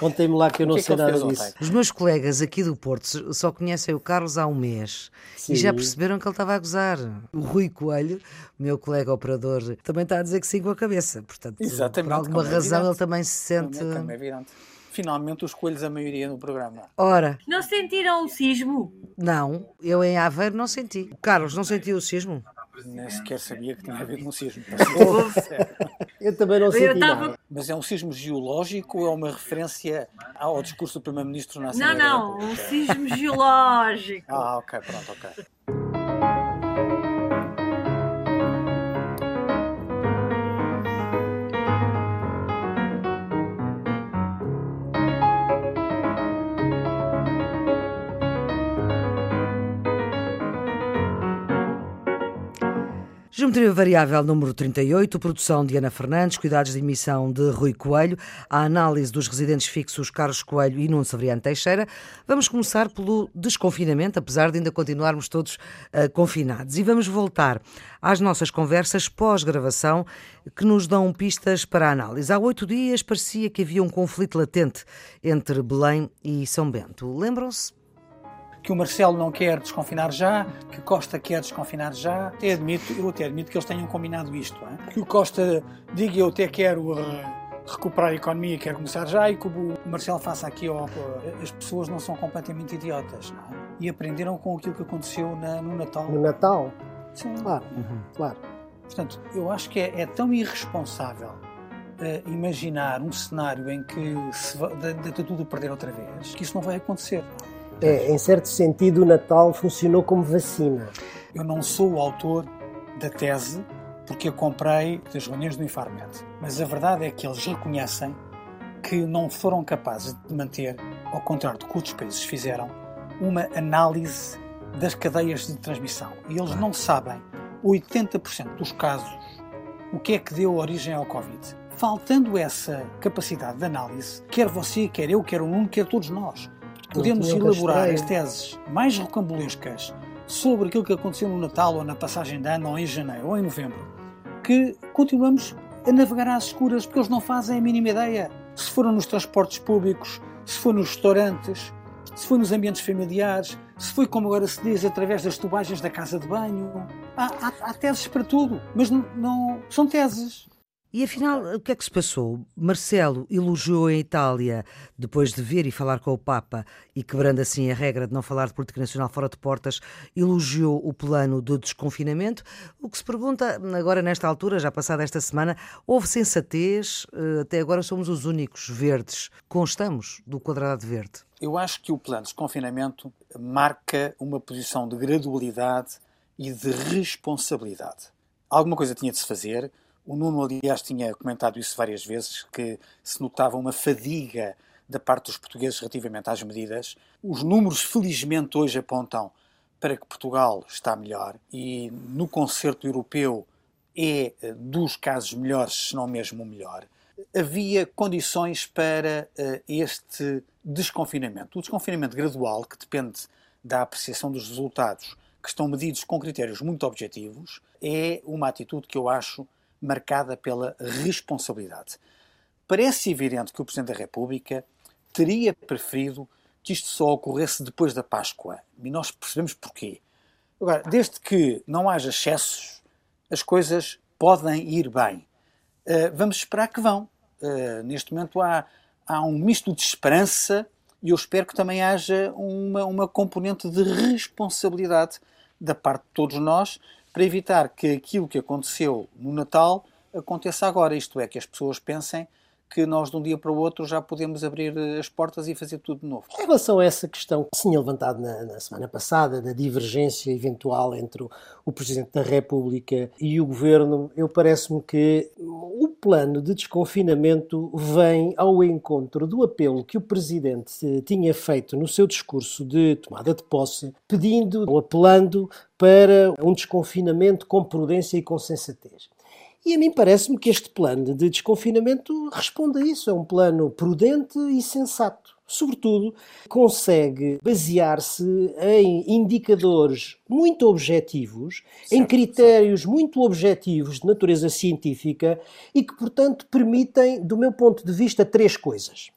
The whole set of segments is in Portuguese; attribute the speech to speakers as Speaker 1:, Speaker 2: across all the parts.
Speaker 1: Contei-me lá que eu não
Speaker 2: que
Speaker 1: sei nada disso.
Speaker 2: ontem?
Speaker 3: Os meus colegas aqui do Porto só conhecem o Carlos há um mês
Speaker 1: Sim.
Speaker 3: e já perceberam que ele estava a gozar. O Rui Coelho, meu colega operador, também está a dizer que sim com a cabeça. Portanto,
Speaker 2: Exatamente,
Speaker 3: por alguma
Speaker 2: é
Speaker 3: razão
Speaker 2: evidente.
Speaker 3: ele também se sente.
Speaker 2: Como é- como é evidente. Finalmente os coelhos a maioria no programa.
Speaker 3: Ora,
Speaker 4: Não sentiram o sismo?
Speaker 3: não, eu em Aveiro não senti. O Carlos não sentiu o sismo?
Speaker 2: Nem sequer sabia que tinha havido um sismo.
Speaker 1: Eu também não senti
Speaker 4: estava-
Speaker 1: nada.
Speaker 2: Mas é um sismo geológico ou é uma referência ao discurso do Primeiro-Ministro na
Speaker 4: Não,
Speaker 2: Assembleia da
Speaker 4: não, um sismo geológico.
Speaker 2: Ah, ok, pronto, ok.
Speaker 3: Geometria Variável número 38, produção de Ana Fernandes, cuidados de emissão de Rui Coelho, a análise dos residentes fixos Carlos Coelho e Nuno Severiano Teixeira. Vamos começar pelo desconfinamento, apesar de ainda continuarmos todos ah, confinados. E vamos voltar às nossas conversas pós-gravação que nos dão pistas para a análise. Há oito dias parecia que havia um conflito latente entre Belém e São Bento. Lembram-se?
Speaker 2: Que o Marcelo não quer desconfinar já, que Costa quer desconfinar já. Até admito, eu até admito que eles tenham combinado isto. hein? Que o Costa diga eu até quero eh, recuperar a economia e quero começar já e que o Marcelo faça aqui. ó, ó, as pessoas não são completamente idiotas. Não é? E aprenderam com aquilo que aconteceu na- no Natal.
Speaker 1: No Natal,
Speaker 2: Sim.
Speaker 1: claro, claro.
Speaker 2: Portanto, eu acho que é, é tão irresponsável eh, imaginar um cenário em que se va- de, de tudo perder outra vez, que isso não vai acontecer.
Speaker 1: É, em certo sentido, o Natal funcionou como vacina.
Speaker 2: Eu não sou o autor da tese porque a comprei das reuniões do Infarmed, mas a verdade é que eles reconhecem que não foram capazes de manter, ao contrário do que outros países fizeram, uma análise das cadeias de transmissão. E eles não sabem, 80% dos casos, o que é que deu origem ao Covid. Faltando essa capacidade de análise, quer você, quer eu, quer o Nuno, quer todos nós, podemos elaborar as teses mais rocambolescas sobre aquilo que aconteceu no Natal ou na passagem de ano ou em janeiro ou em novembro, que continuamos a navegar às escuras porque eles não fazem a mínima ideia. Se foram nos transportes públicos, se foi nos restaurantes, se foi nos ambientes familiares, se foi, como agora se diz, através das tubagens da casa de banho. Há, há- há teses para tudo, mas não, não- são teses.
Speaker 3: E afinal, o que é que se passou? Marcelo elogiou a Itália depois de ver e falar com o Papa e quebrando assim a regra de não falar de política nacional fora de portas, elogiou o plano de desconfinamento. O que se pergunta agora nesta altura, já passada esta semana, houve sensatez? Eh, Até agora somos os únicos verdes. Constamos do quadrado verde.
Speaker 2: Eu acho que o plano de desconfinamento marca uma posição de gradualidade e de responsabilidade. Alguma coisa tinha de se fazer. O Nuno, aliás, tinha comentado isso várias vezes, que se notava uma fadiga da parte dos portugueses relativamente às medidas. Os números, felizmente, hoje apontam para que Portugal está melhor e no concerto europeu é eh, dos casos melhores, se não mesmo o melhor. Havia condições para eh, este desconfinamento. O desconfinamento gradual, que depende da apreciação dos resultados, que estão medidos com critérios muito objetivos, é uma atitude que eu acho marcada pela responsabilidade. Parece evidente que o Presidente da República teria preferido que isto só ocorresse depois da Páscoa. E nós percebemos porquê. Agora, desde que não haja excessos, as coisas podem ir bem. Uh, vamos esperar que vão. Uh, neste momento há, há um misto de esperança e eu espero que também haja uma, uma componente de responsabilidade da parte de todos nós para evitar que aquilo que aconteceu no Natal aconteça agora. Isto é, que as pessoas pensem que nós de um dia para o outro já podemos abrir as portas e fazer tudo de novo.
Speaker 1: Em relação a essa questão que tinha levantado na, na semana passada, da divergência eventual entre o, o Presidente da República e o Governo, eu parece-me que o plano de desconfinamento vem ao encontro do apelo que o Presidente eh, tinha feito no seu discurso de tomada de posse, pedindo ou apelando para um desconfinamento com prudência e com sensatez. E a mim parece-me que este plano de desconfinamento responde a isso. É um plano prudente e sensato. Sobretudo, consegue basear-se em indicadores muito objetivos, certo, em critérios certo. muito objetivos de natureza científica e que, portanto, permitem, do meu ponto de vista, três coisas.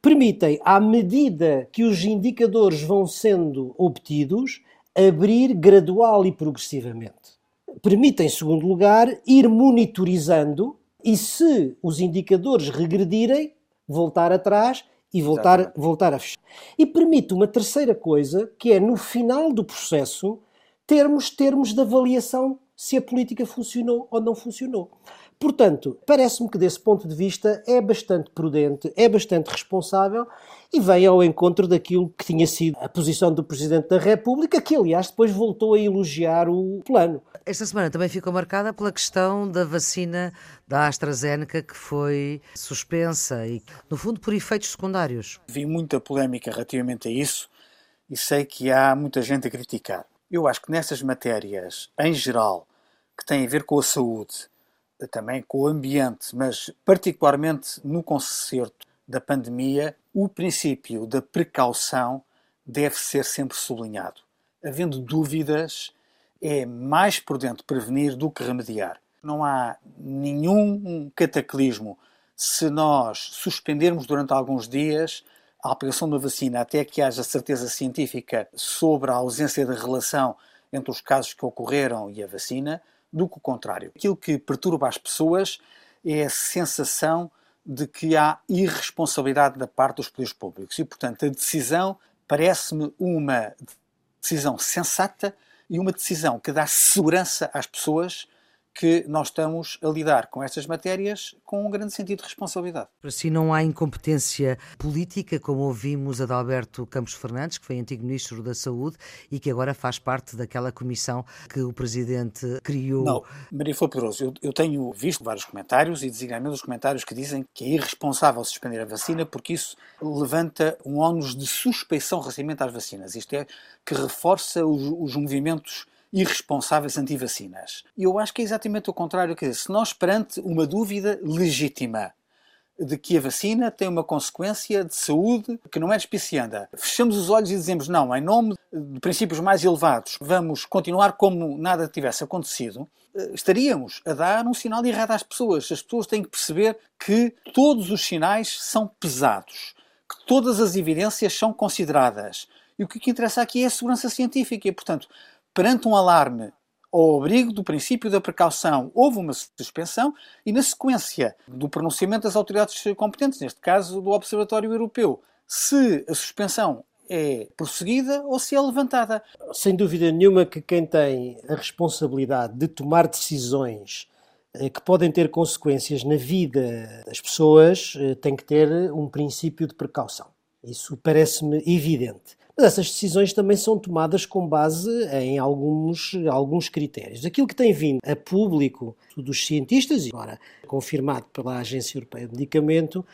Speaker 1: permitem, à medida que os indicadores vão sendo obtidos, abrir gradual e progressivamente. Permite, em segundo lugar, ir monitorizando e, se os indicadores regredirem, voltar atrás e voltar, voltar a fechar. E permite uma terceira coisa, que é no final do processo termos termos de avaliação se a política funcionou ou não funcionou. Portanto, parece-me que desse ponto de vista é bastante prudente, é bastante responsável e vem ao encontro daquilo que tinha sido a posição do Presidente da República, que aliás depois voltou a elogiar o plano.
Speaker 3: Esta semana também ficou marcada pela questão da vacina da AstraZeneca que foi suspensa e, no fundo, por efeitos secundários.
Speaker 2: Vi muita polémica relativamente a isso e sei que há muita gente a criticar. Eu acho que nessas matérias, em geral, que têm a ver com a saúde, também com o ambiente, mas particularmente no concerto da pandemia, o princípio da precaução deve ser sempre sublinhado. Havendo dúvidas, é mais prudente prevenir do que remediar. Não há nenhum cataclismo se nós suspendermos durante alguns dias a aplicação da vacina até que haja certeza científica sobre a ausência de relação entre os casos que ocorreram e a vacina, do que o contrário. Aquilo que perturba as pessoas é a sensação de que há irresponsabilidade da parte dos poderes públicos e, portanto, a decisão parece-me uma decisão sensata e uma decisão que dá segurança às pessoas que nós estamos a lidar com estas matérias com um grande sentido de responsabilidade.
Speaker 3: Para si não há incompetência política, como ouvimos a de Alberto Campos Fernandes, que foi antigo Ministro da Saúde e que agora faz parte daquela comissão que o Presidente criou.
Speaker 2: Não, Maria Flor Pedroso, eu, eu tenho visto vários comentários e designadamente os comentários que dizem que é irresponsável suspender a vacina porque isso levanta um ónus de suspeição relativamente às vacinas. Isto é, que reforça os, os movimentos irresponsáveis anti-vacinas. E eu acho que é exatamente o contrário. Quer dizer, se nós, perante uma dúvida legítima de que a vacina tem uma consequência de saúde que não é despicianda, fechamos os olhos e dizemos não, em nome de princípios mais elevados, vamos continuar como nada tivesse acontecido, eh, estaríamos a dar um sinal errado às pessoas. As pessoas têm que perceber que todos os sinais são pesados, que todas as evidências são consideradas. E o que interessa aqui é a segurança científica. E, portanto, perante um alarme ao abrigo do princípio da precaução, houve uma suspensão e, na sequência do pronunciamento das autoridades competentes, neste caso do Observatório Europeu, se a suspensão é prosseguida ou se é levantada.
Speaker 1: Sem dúvida nenhuma que quem tem a responsabilidade de tomar decisões eh, que podem ter consequências na vida das pessoas eh, tem que ter um princípio de precaução. Isso parece-me evidente. Mas essas decisões também são tomadas com base em alguns, alguns critérios. Aquilo que tem vindo a público dos cientistas, e agora confirmado pela Agência Europeia de Medicamento,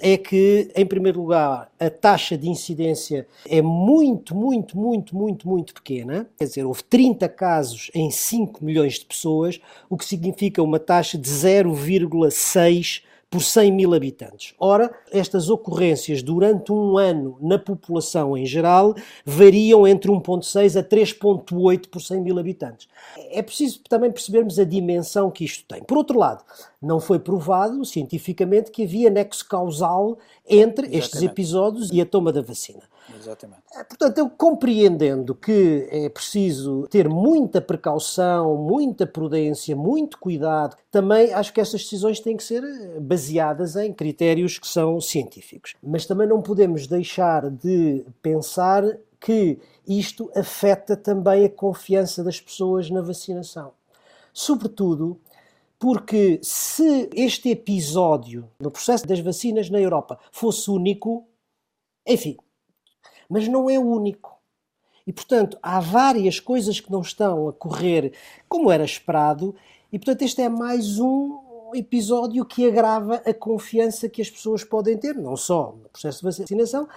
Speaker 1: é que, em primeiro lugar, a taxa de incidência é muito, muito, muito, muito, muito pequena. Quer dizer, houve 30 casos em 5 milhões de pessoas, o que significa uma taxa de 0,6 por 100 mil habitantes. Ora, estas ocorrências durante um ano na população em geral variam entre 1,6 a 3,8 por 100 mil habitantes. É preciso também percebermos a dimensão que isto tem. Por outro lado, não foi provado cientificamente que havia nexo causal entre Exatamente. estes episódios e a toma da vacina.
Speaker 2: Exatamente.
Speaker 1: É, portanto, eu compreendendo que é preciso ter muita precaução, muita prudência, muito cuidado, também acho que estas decisões têm que ser baseadas em critérios que são científicos. Mas também não podemos deixar de pensar que isto afeta também a confiança das pessoas na vacinação. Sobretudo porque se este episódio no processo das vacinas na Europa fosse único, enfim, mas não é o único. E, portanto, há várias coisas que não estão a correr como era esperado, e, portanto, este é mais um episódio que agrava a confiança que as pessoas podem ter, não só no processo de vacinação,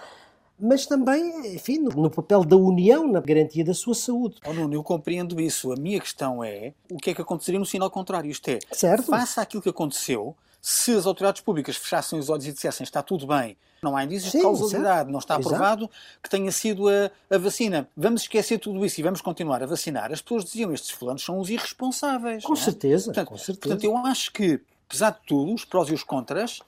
Speaker 1: mas também, enfim, no, no, papel da União na garantia da sua saúde.
Speaker 2: Oh, Nuno, eu compreendo isso. A minha questão é o que é que aconteceria no sinal contrário. Isto é,
Speaker 1: certo.
Speaker 2: faça aquilo que aconteceu, se as autoridades públicas fechassem os olhos e dissessem está tudo bem, não há indícios Sim, de causalidade, certo. não está aprovado Exato. que tenha sido a, a, vacina. Vamos esquecer tudo isso e vamos continuar a vacinar. As pessoas diziam estes fulanos são os irresponsáveis.
Speaker 1: Com
Speaker 2: é?
Speaker 1: certeza,
Speaker 2: portanto,
Speaker 1: com certeza.
Speaker 2: Portanto, eu acho que, apesar de tudo, os prós e os contras,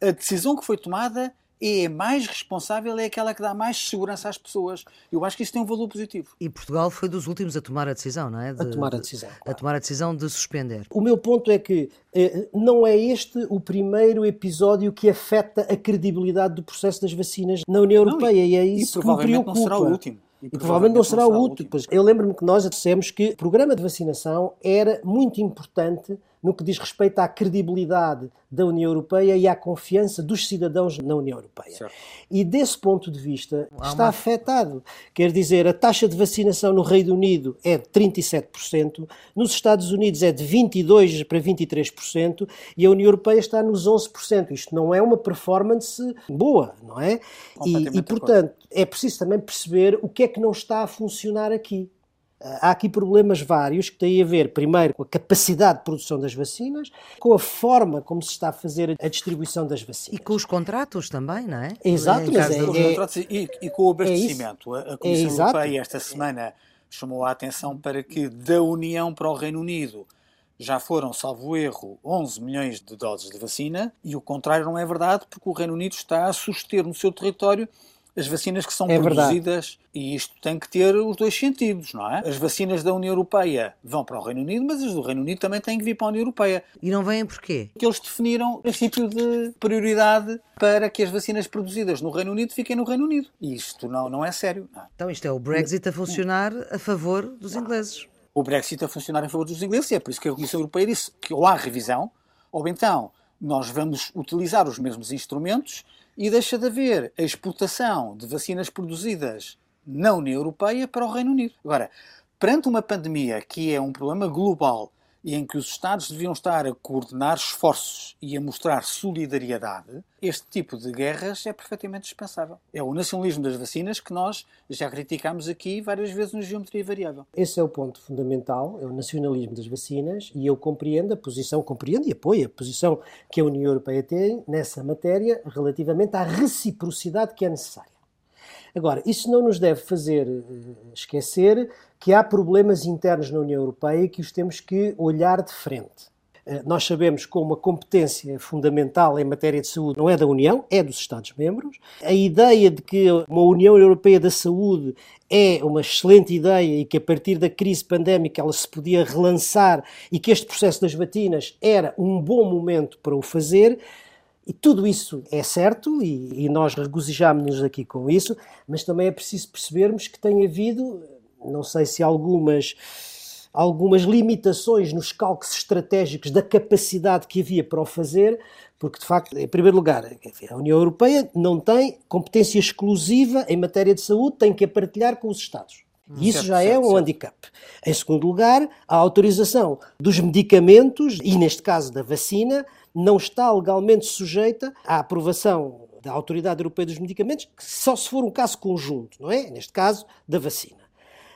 Speaker 2: a decisão que foi tomada é mais responsável, é aquela que dá mais segurança às pessoas. Eu acho que isso tem um valor positivo.
Speaker 3: E Portugal foi dos últimos a tomar a decisão, não é? De,
Speaker 1: a tomar a decisão.
Speaker 3: De, a tomar a decisão de suspender.
Speaker 1: O meu ponto é que eh, não é este o primeiro episódio que afeta a credibilidade do processo das vacinas na União Europeia
Speaker 2: não,
Speaker 1: e, e é isso
Speaker 2: e que me preocupa. Não será o último.
Speaker 1: E, e provavelmente não será o último. Pois eu lembro-me que nós dissemos que o programa de vacinação era muito importante no que diz respeito à credibilidade da União Europeia e à confiança dos cidadãos na União Europeia.
Speaker 2: Certo.
Speaker 1: E desse ponto de vista está afetado. Quer dizer, a taxa de vacinação no Reino Unido é de 37%, nos Estados Unidos é de 22% para 23% e a União Europeia está nos 11%. Isto não é uma performance boa, não é? E, e portanto, é preciso também perceber o que é que não está a funcionar aqui. Há aqui problemas vários que têm a ver, primeiro, com a capacidade de produção das vacinas, com a forma como se está a fazer a distribuição das vacinas.
Speaker 3: E com os contratos também, não é?
Speaker 1: Exato, mas é,
Speaker 2: é, e, e, com o abastecimento. É a Comissão é Europeia esta semana chamou a atenção para que da União para o Reino Unido já foram, salvo erro, 11 milhões de doses de vacina e o contrário não é verdade, porque o Reino Unido está a suster no seu território as vacinas que são
Speaker 1: é
Speaker 2: produzidas, verdade. e isto tem que ter os dois sentidos, não é? As vacinas da União Europeia vão para o Reino Unido, mas as do Reino Unido também têm que vir para a União Europeia.
Speaker 3: E não vêm porquê?
Speaker 2: Porque eles definiram o princípio de prioridade para que as vacinas produzidas no Reino Unido fiquem no Reino Unido. E isto não, não é sério. Não.
Speaker 3: Então isto é o Brexit a funcionar a favor dos ingleses.
Speaker 2: O Brexit a funcionar a favor dos ingleses e é por isso que a Comissão Europeia disse que ou há revisão, ou então nós vamos utilizar os mesmos instrumentos e deixa de haver a exportação de vacinas produzidas na União Europeia para o Reino Unido. Agora, perante uma pandemia que é um problema global e em que os Estados deviam estar a coordenar esforços e a mostrar solidariedade, este tipo de guerras é perfeitamente dispensável. É o nacionalismo das vacinas que nós já criticámos aqui várias vezes no Geometria Variável.
Speaker 1: Esse é o ponto fundamental, é o nacionalismo das vacinas, e eu compreendo a posição, compreendo e apoio a posição que a União Europeia tem nessa matéria relativamente à reciprocidade que é necessária. Agora, isso não nos deve fazer eh, esquecer que há problemas internos na União Europeia que os temos que olhar de frente. Eh, nós sabemos que uma competência fundamental em matéria de saúde não é da União, é dos Estados-membros. A ideia de que uma União Europeia da Saúde é uma excelente ideia e que a partir da crise pandémica ela se podia relançar e que este processo das vacinas era um bom momento para o fazer, e tudo isso é certo e, e nós regozijámos-nos aqui com isso, mas também é preciso percebermos que tem havido, não sei se algumas, algumas limitações nos cálculos estratégicos da capacidade que havia para o fazer, porque de facto, em primeiro lugar, a União Europeia não tem competência exclusiva em matéria de saúde, tem que a partilhar com os Estados. E isso certo, já é certo, é um certo. handicap. Em segundo lugar, a autorização dos medicamentos, e neste caso da vacina, não está legalmente sujeita à aprovação da Autoridade Europeia dos Medicamentos, só se for um caso conjunto, não é? Neste caso, da vacina.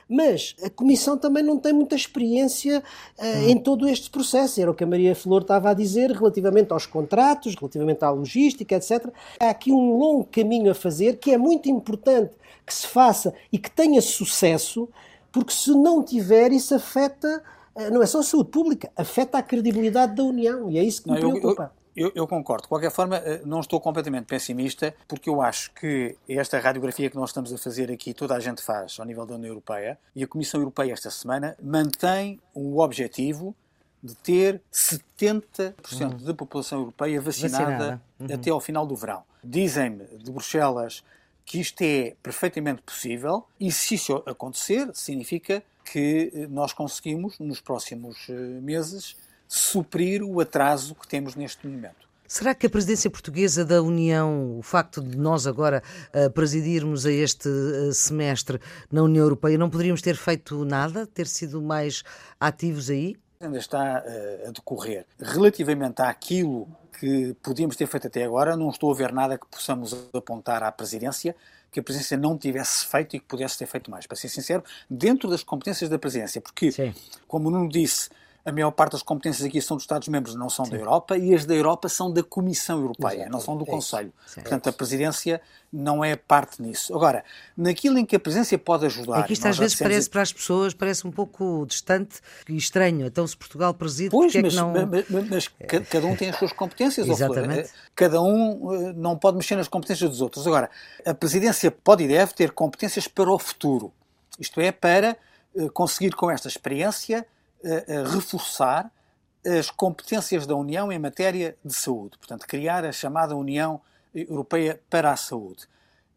Speaker 1: Mas a Comissão também não tem muita experiência uh, em todo este processo. Era o que a Maria Flor estava a dizer relativamente aos contratos, relativamente à logística, etc. Há aqui um longo caminho a fazer que é muito importante que se faça e que tenha sucesso, porque se não tiver, isso afeta não é só a saúde pública, afeta a credibilidade da União e é isso que me não, preocupa.
Speaker 2: Eu, eu, eu, concordo. De qualquer forma, eh, não estou completamente pessimista, porque eu acho que esta radiografia que nós estamos a fazer aqui, toda a gente faz ao nível da União Europeia, e a Comissão Europeia esta semana mantém o objetivo de ter 70% uhum. da população europeia vacinada, vacinada. Uhum. até ao final do verão. Dizem-me de Bruxelas que isto é perfeitamente possível e se isso acontecer, significa que eh, nós conseguimos, nos próximos eh, meses, suprir o atraso que temos neste momento.
Speaker 3: Será que a presidência portuguesa da União, o facto de nós agora uh, presidirmos a este semestre na União Europeia, não poderíamos ter feito nada, ter sido mais ativos aí?
Speaker 2: Ainda está uh, a decorrer. Relativamente àquilo que podíamos ter feito até agora, não estou a ver nada que possamos apontar à presidência que a presidência não tivesse feito e que pudesse ter feito mais. Para ser sincero, dentro das competências da presidência, porque, Sim. como o Nuno disse, a maior parte das competências aqui são dos Estados-membros, não são Sim. da Europa, e as da Europa são da Comissão Europeia, Exato. não são do é Conselho. Portanto, é a presidência não é parte nisso. Agora, naquilo em que a presidência pode ajudar...
Speaker 3: É que isto às vezes parece para as pessoas, parece um pouco distante e estranho. Então, se Portugal preside,
Speaker 2: pois,
Speaker 3: é
Speaker 2: mas,
Speaker 3: não...
Speaker 2: mas, mas, cada um tem as suas competências, Exatamente. Cada um eh, não pode mexer nas competências dos outros. Agora, a presidência pode e deve ter competências para o futuro. Isto é, para eh, conseguir com esta experiência reforçar as competências da União em matéria de saúde. Portanto, criar a chamada União Europeia para a Saúde.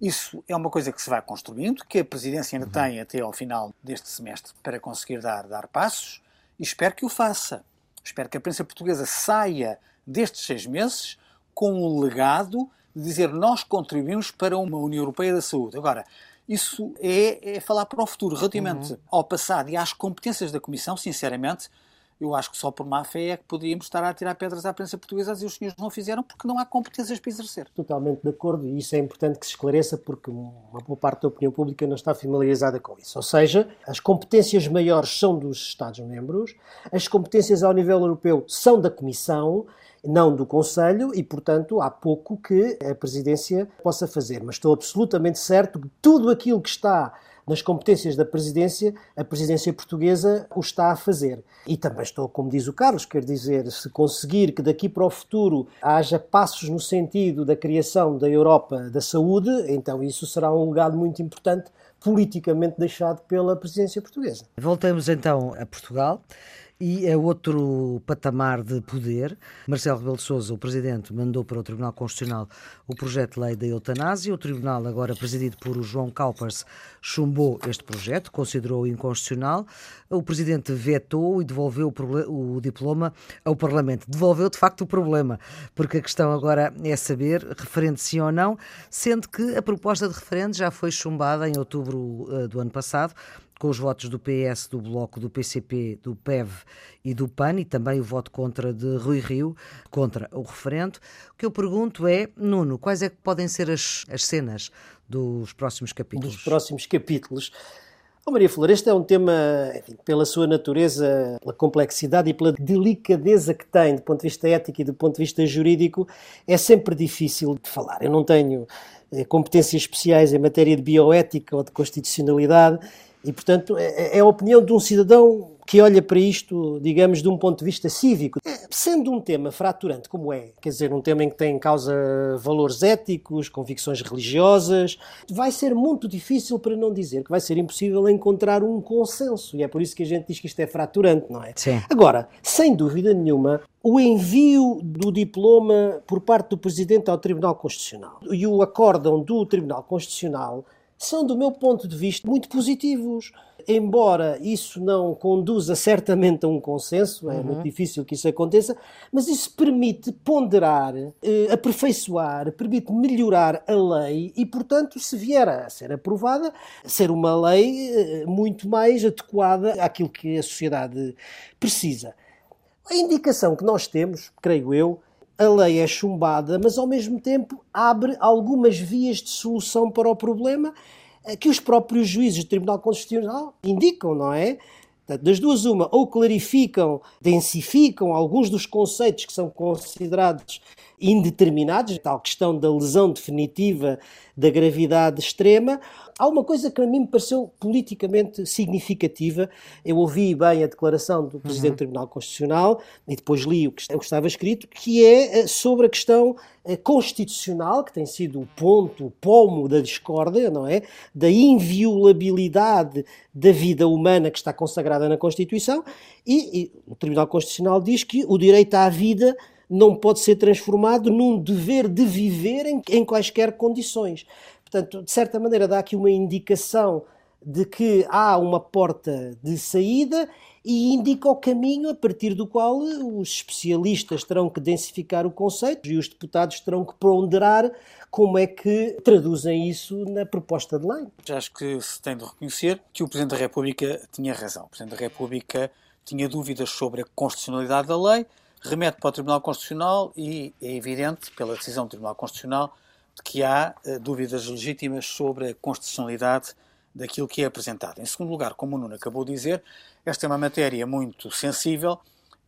Speaker 2: Isso é uma coisa que se vai construindo, que a Presidência ainda tem até ao final deste semestre para conseguir dar, dar passos e espero que o faça. Espero que a Presidência Portuguesa saia destes seis meses com um legado de dizer nós contribuímos para uma União Europeia da Saúde. Agora, isso é, é falar para o futuro. Relativamente uhum. ao passado e às competências da Comissão, sinceramente, eu acho que só por má fé é que poderíamos estar a tirar pedras à prensa portuguesa e os senhores não fizeram porque não há competências para exercer.
Speaker 1: Totalmente de acordo e isso é importante que se esclareça porque uma boa parte da opinião pública não está familiarizada com isso. Ou seja, as competências maiores são dos Estados-membros, as competências ao nível europeu são da Comissão não do Conselho, e, portanto, há pouco que a Presidência possa fazer. Mas estou absolutamente certo que tudo aquilo que está nas competências da presidência, a presidência portuguesa o está a fazer. E também estou, como diz o Carlos, quer dizer, se conseguir que daqui para o futuro haja passos no sentido da criação da Europa da saúde, então isso será um legado muito importante politicamente deixado pela presidência portuguesa.
Speaker 3: Voltamos então a Portugal. E é outro patamar de poder. Marcelo Rebelo de Sousa, o Presidente, mandou para o Tribunal Constitucional o projeto de lei da eutanásia. O Tribunal, agora presidido por João Calpers, chumbou este projeto, considerou inconstitucional. O Presidente vetou e devolveu o, o diploma ao Parlamento. Devolveu, de facto, o problema, porque a questão agora é saber referente sim ou não, sendo que a proposta de referendo já foi chumbada em outubro uh, do ano passado com os votos do PS, do Bloco, do PCP, do PEV e do PAN, e também o voto contra de Rui Rio, contra o referendo. O que eu pergunto é, Nuno, quais é que podem ser as, as cenas dos próximos capítulos?
Speaker 1: Dos próximos capítulos. Oh, Maria Flor, este é um tema, enfim, pela sua natureza, pela complexidade e pela delicadeza que tem do ponto de vista ético e do ponto de vista jurídico, é sempre difícil de falar. Eu não tenho eh, competências especiais em matéria de bioética ou de constitucionalidade e, portanto, é, é, é a opinião de um cidadão que olha para isto, digamos, de um ponto de vista cívico. É, sendo um tema fraturante como é, quer dizer, um tema em que tem em causa valores éticos, convicções religiosas, vai ser muito difícil, para não dizer que vai ser impossível encontrar um consenso. E é por isso que a gente diz que isto é fraturante, não é?
Speaker 3: Sim.
Speaker 1: Agora, sem dúvida nenhuma, o envio do diploma por parte do Presidente ao Tribunal Constitucional e o acórdão do Tribunal Constitucional são, do meu ponto de vista, muito positivos. Embora isso não conduza certamente a um consenso, é uhum. muito difícil que isso aconteça, mas isso permite ponderar, eh, aperfeiçoar, permite melhorar a lei e, portanto, se vier a ser aprovada, ser uma lei eh, muito mais adequada àquilo que a sociedade precisa. A indicação que nós temos, creio eu, a lei é chumbada, mas ao mesmo tempo abre algumas vias de solução para o problema eh, que os próprios juízes do Tribunal Constitucional indicam, não é? Das duas, uma, ou clarificam, densificam alguns dos conceitos que são considerados indeterminados, tal questão da lesão definitiva da gravidade extrema. Há uma coisa que a mim me pareceu politicamente significativa. Eu ouvi bem a declaração do Presidente uhum. do Tribunal Constitucional e depois li o que estava escrito, que é eh, sobre a questão eh, constitucional, que tem sido o ponto, o pomo da discórdia, não é? Da inviolabilidade da vida humana que está consagrada na Constituição, e, e o Tribunal Constitucional diz que o direito à vida não pode ser transformado num dever de viver em, em quaisquer condições. Portanto, de certa maneira, dá aqui uma indicação de que há uma porta de saída e indica o caminho a partir do qual os especialistas terão que densificar o conceito e os deputados terão que ponderar como é que traduzem isso na proposta de lei.
Speaker 2: Acho que se tem de reconhecer que o Presidente da República tinha razão. O Presidente da República tinha dúvidas sobre a constitucionalidade da lei, remete para o Tribunal Constitucional e é evidente, pela decisão do Tribunal Constitucional, de que há uh, dúvidas legítimas sobre a constitucionalidade daquilo que é apresentado. Em segundo lugar, como o Nuno acabou de dizer, esta é uma matéria muito sensível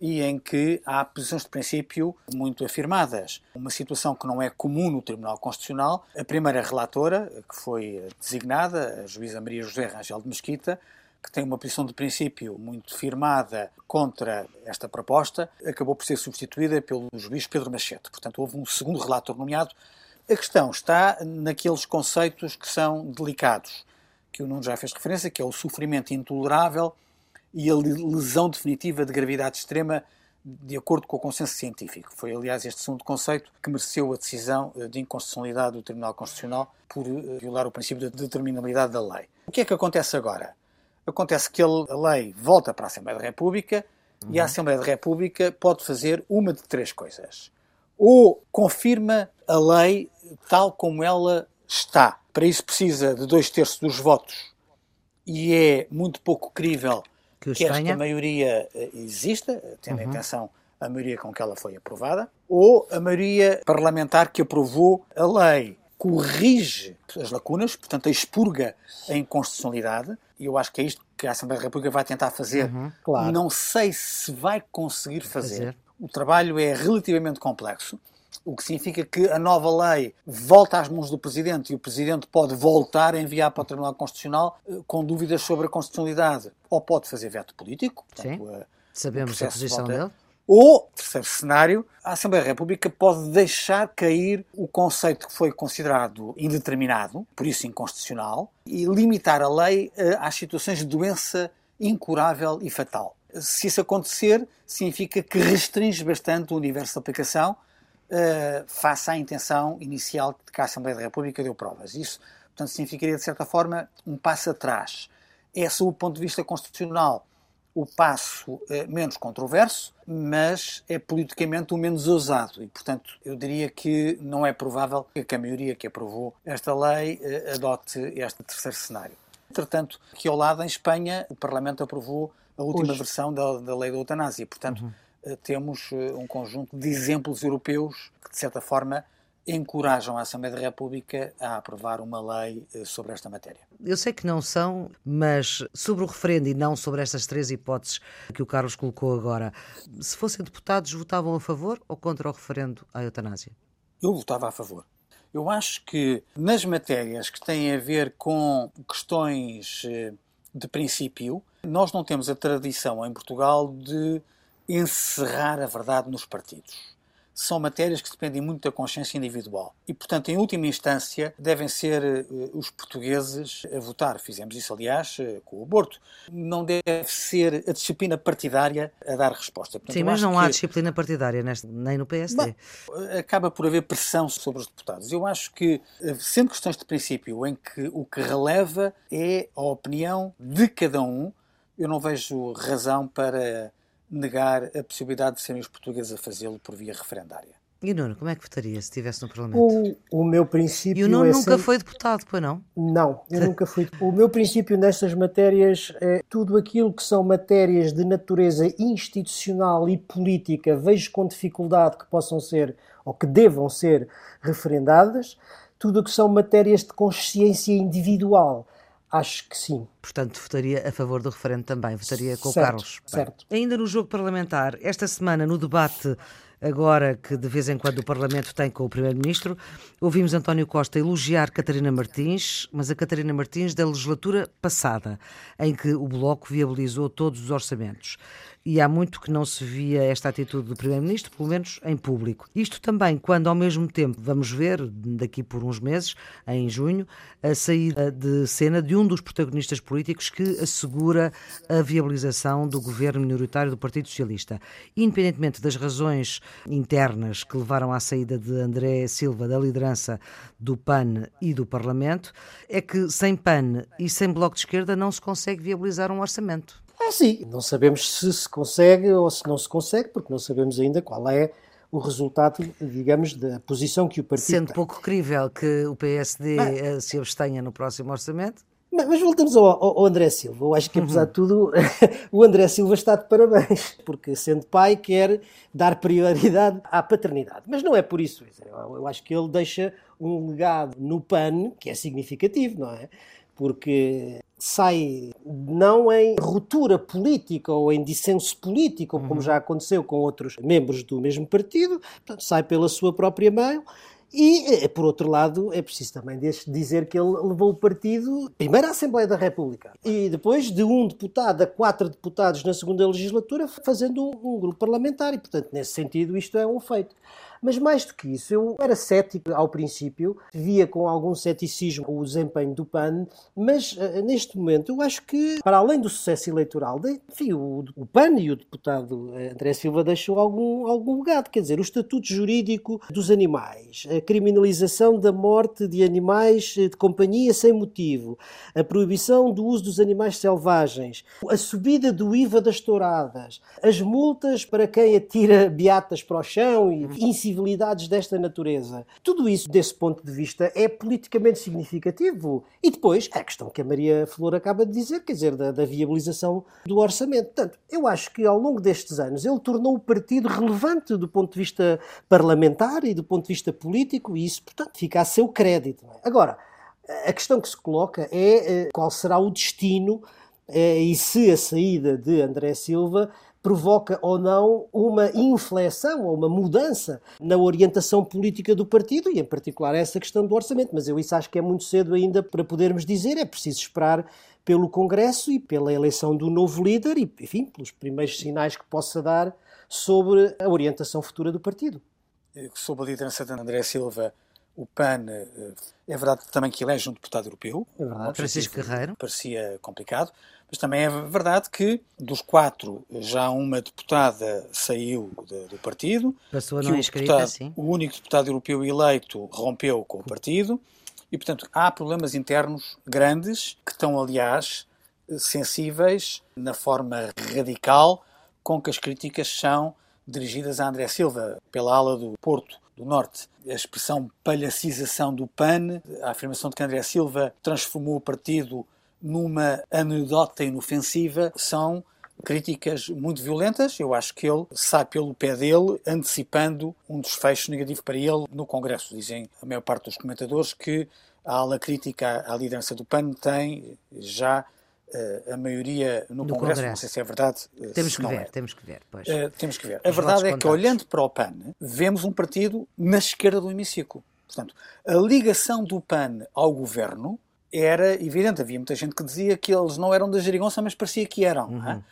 Speaker 2: e em que há posições de princípio muito afirmadas. Uma situação que não é comum no Tribunal Constitucional. A primeira relatora, que foi designada, a juíza Maria José Rangel de Mesquita, que tem uma posição de princípio muito firmada contra esta proposta, acabou por ser substituída pelo juiz Pedro Machete. Portanto, houve um segundo relator nomeado. A questão está naqueles conceitos que são delicados, que o Nuno já fez referência, que é o sofrimento intolerável e a lesão definitiva de gravidade extrema de acordo com o consenso científico. Foi, aliás, este segundo conceito que mereceu a decisão eh, de inconstitucionalidade do Tribunal Constitucional por eh, violar o princípio da determinabilidade da lei. O que é que acontece agora? Acontece que a lei volta para a Assembleia da República uhum. e a Assembleia da República pode fazer uma de três coisas. Ou confirma a lei tal como ela está. Para isso precisa de dois terços dos votos e é muito pouco crível que, que esta maioria eh, exista, tendo uhum. em atenção a maioria com que ela foi aprovada, ou a maioria parlamentar que aprovou a lei corrige as lacunas, portanto, expurga a inconstitucionalidade, e eu acho que é isto que a Assembleia da República vai tentar fazer. Uhum, claro. Não sei se vai conseguir fazer. fazer. O trabalho é relativamente complexo o que significa que a nova lei volta às mãos do Presidente e o Presidente pode voltar a enviar para o Tribunal Constitucional eh, com dúvidas sobre a constitucionalidade. Ou pode fazer veto político,
Speaker 3: portanto, Sim. sabemos a posição volta, dele.
Speaker 2: Ou, terceiro cenário, a Assembleia da República pode deixar cair o conceito que foi considerado indeterminado, por isso inconstitucional, e limitar a lei eh, às situações de doença incurável e fatal. Se isso acontecer, significa que restringe bastante o universo de aplicação uh, face à intenção inicial que a Assembleia da República deu provas. Isso, portanto, significaria, de certa forma, um passo atrás. É, sob o ponto de vista constitucional, o passo é, menos controverso, mas é politicamente o menos ousado. E, portanto, eu diria que não é provável que a maioria que aprovou esta lei eh, adote este terceiro cenário. Entretanto, aqui ao lado, em Espanha, o Parlamento aprovou a última Hoje. versão da, da lei da eutanásia. Portanto, uhum. Eh, temos eh, um conjunto de exemplos europeus que, de certa forma, encorajam a Assembleia da República a aprovar uma lei eh, sobre esta matéria.
Speaker 3: Eu sei que não são, mas sobre o referendo e não sobre estas três hipóteses que o Carlos colocou agora, se fossem deputados, votavam a favor ou contra o referendo à eutanásia?
Speaker 2: Eu votava a favor. Eu acho que nas matérias que têm a ver com questões de princípio, nós não temos a tradição em Portugal de encerrar a verdade nos partidos. São matérias que dependem muito da consciência individual. E, portanto, em última instância, devem ser uh, os portugueses a votar. Fizemos isso, aliás, uh, com o aborto. Não deve ser a disciplina partidária a dar resposta.
Speaker 3: Portanto, Sim, mas não há disciplina partidária neste, nem no PSD.
Speaker 2: acaba por haver pressão sobre os deputados. Eu acho que, eh, sendo questões de princípio em que o que releva é a opinião de cada um, eu não vejo razão para negar a possibilidade de serem os portugueses a fazê-lo por via referendária.
Speaker 3: E o Nuno, como é que votaria se estivesse no Parlamento?
Speaker 1: O, o meu princípio.
Speaker 3: E o Nuno é nunca sempre... foi deputado, pois não?
Speaker 1: Não, eu nunca fui. O meu princípio nestas matérias é tudo aquilo que são matérias de natureza institucional e política, vejo com dificuldade que possam ser ou que devam ser referendadas, tudo o que são matérias de consciência individual Acho que sim.
Speaker 3: Portanto, votaria a favor do referendo também, votaria com
Speaker 1: certo,
Speaker 3: o Carlos.
Speaker 1: Certo.
Speaker 3: Ainda no jogo parlamentar, esta semana, no debate agora que de vez em quando o Parlamento tem com o Primeiro-Ministro, ouvimos António Costa elogiar Catarina Martins, mas a Catarina Martins da legislatura passada, em que o Bloco viabilizou todos os orçamentos e há muito que não se via esta atitude do Primeiro-Ministro, pelo menos em público. Isto também quando, ao mesmo tempo, vamos ver, daqui por uns meses, em junho, a saída de cena de um dos protagonistas políticos que assegura a viabilização do governo minoritário do Partido Socialista. Independentemente das razões internas que levaram à saída de André Silva da liderança do PAN e do Parlamento, é que sem PAN e sem Bloco de Esquerda não se consegue viabilizar um orçamento.
Speaker 1: Ah, sim. Não sabemos se se consegue ou se não se consegue, porque não sabemos ainda qual é o resultado, digamos, da posição que o partido
Speaker 3: Sendo
Speaker 1: tem.
Speaker 3: pouco crível que o PSD mas, eh, se abstenha no próximo orçamento.
Speaker 1: Mas voltamos ao, ao, André Silva. Eu acho que, apesar uhum. de tudo, o André Silva está de parabéns, porque, sendo pai, quer dar prioridade à paternidade. Mas não é por isso. Eu acho que ele deixa um legado no PAN que é significativo, não é? Porque sai não em ruptura política ou em dissenso político, como já aconteceu com outros membros do mesmo partido, portanto, sai pela sua própria mão e, eh, por outro lado, é preciso também dizer que ele levou o partido primeiro à Assembleia da República e depois de um deputado a quatro deputados na segunda legislatura, fazendo um, um grupo parlamentar. E, portanto, nesse sentido, isto é um feito. Mas mais do que isso, eu era cético ao princípio, via com algum ceticismo o desempenho do PAN, mas uh, neste momento eu acho que, para além do sucesso eleitoral, enfim, o, o, PAN e o deputado eh, André Silva deixou algum, algum legado, quer dizer, o estatuto jurídico dos animais, a criminalização da morte de animais eh, de companhia sem motivo, a proibição do uso dos animais selvagens, a subida do IVA das touradas, as multas para quem atira beatas para o chão e incivilidades desta natureza. Tudo isso, desse ponto de vista, é politicamente significativo. E depois, a questão que a Maria Flor acaba de dizer, quer dizer, da, da viabilização do orçamento. Portanto, eu acho que ao longo destes anos ele tornou o partido relevante do ponto de vista parlamentar e do ponto de vista político, e isso, portanto, fica a seu crédito. É? Agora, a questão que se coloca é eh, qual será o destino eh, e se a saída de André Silva provoca ou não uma inflexão ou uma mudança na orientação política do partido e, em particular, essa questão do orçamento. Mas eu isso acho que é muito cedo ainda para podermos dizer, é preciso esperar pelo Congresso e pela eleição do novo líder e, enfim, pelos primeiros sinais que possa dar sobre a orientação futura do partido.
Speaker 2: Sob a liderança de André Silva, o PAN eh, é verdade também que elege um deputado europeu.
Speaker 3: É verdade. Francisco Guerreiro.
Speaker 2: Parecia complicado. Mas também é verdade que dos quatro, já uma deputada saiu de, do partido.
Speaker 3: Passou a não inscrita,
Speaker 2: sim. O único deputado europeu eleito rompeu com o partido. E, portanto, há problemas internos grandes que estão, aliás, sensíveis na forma radical com que as críticas são dirigidas a André Silva pela ala do Porto do Norte. A expressão palhacização do PAN, a afirmação de que André Silva transformou o partido numa anedota inofensiva, são críticas muito violentas. Eu acho que ele sai pelo pé dele, antecipando um desfecho negativo para ele no Congresso. Dizem a maior parte dos comentadores que a ala crítica à liderança do PAN tem já a maioria no, Congresso. Congresso. Não sei se é verdade.
Speaker 3: Uh, temos que ver, é. temos que ver. Pois.
Speaker 2: Uh, temos que ver. A verdade é que, olhando para o PAN, vemos um partido na esquerda do hemiciclo. Portanto, a ligação do PAN ao governo era evidente. Havia muita gente que dizia que eles não eram da geringonça, mas parecia que eram. É? Uhum.